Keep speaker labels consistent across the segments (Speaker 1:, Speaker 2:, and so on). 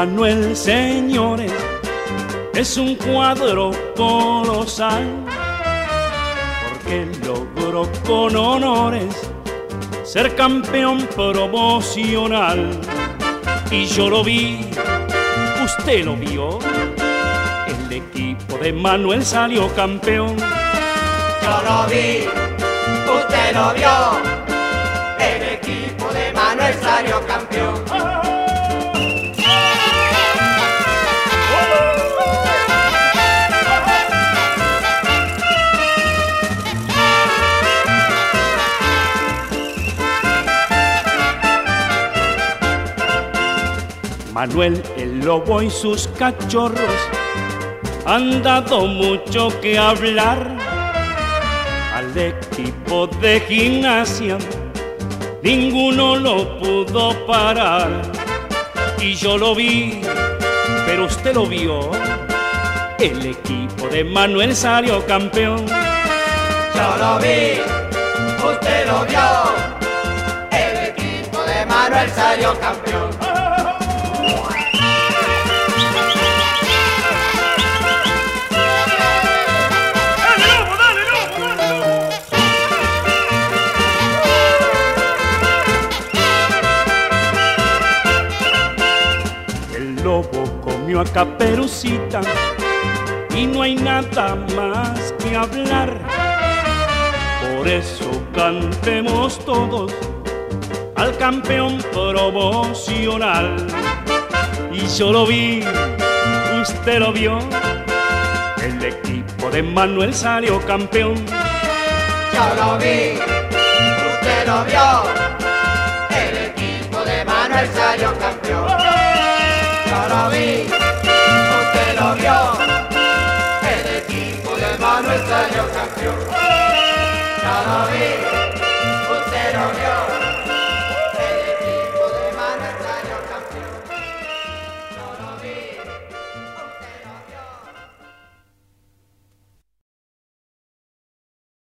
Speaker 1: Manuel, señores, es un cuadro colosal, porque logró con honores ser campeón promocional. Y yo lo vi, usted lo vio, el equipo de Manuel salió campeón.
Speaker 2: Yo lo vi, usted lo vio. El equipo de Manuel salió campeón.
Speaker 1: Manuel el lobo y sus cachorros han dado mucho que hablar al equipo de gimnasia. Ninguno lo pudo parar y yo lo vi, pero usted lo vio. El equipo de Manuel salió campeón.
Speaker 2: Yo lo vi, usted lo vio. El equipo de Manuel salió campeón.
Speaker 1: Comió a Caperucita y no hay nada más que hablar. Por eso cantemos todos al campeón promocional. Y yo lo vi, usted lo vio, el equipo de Manuel salió campeón.
Speaker 2: Yo lo vi, usted lo vio. El equipo de Manuel salió campeón. Yo lo vi, salió campeón. Yo lo vi, usted lo vio.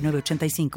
Speaker 3: 906985.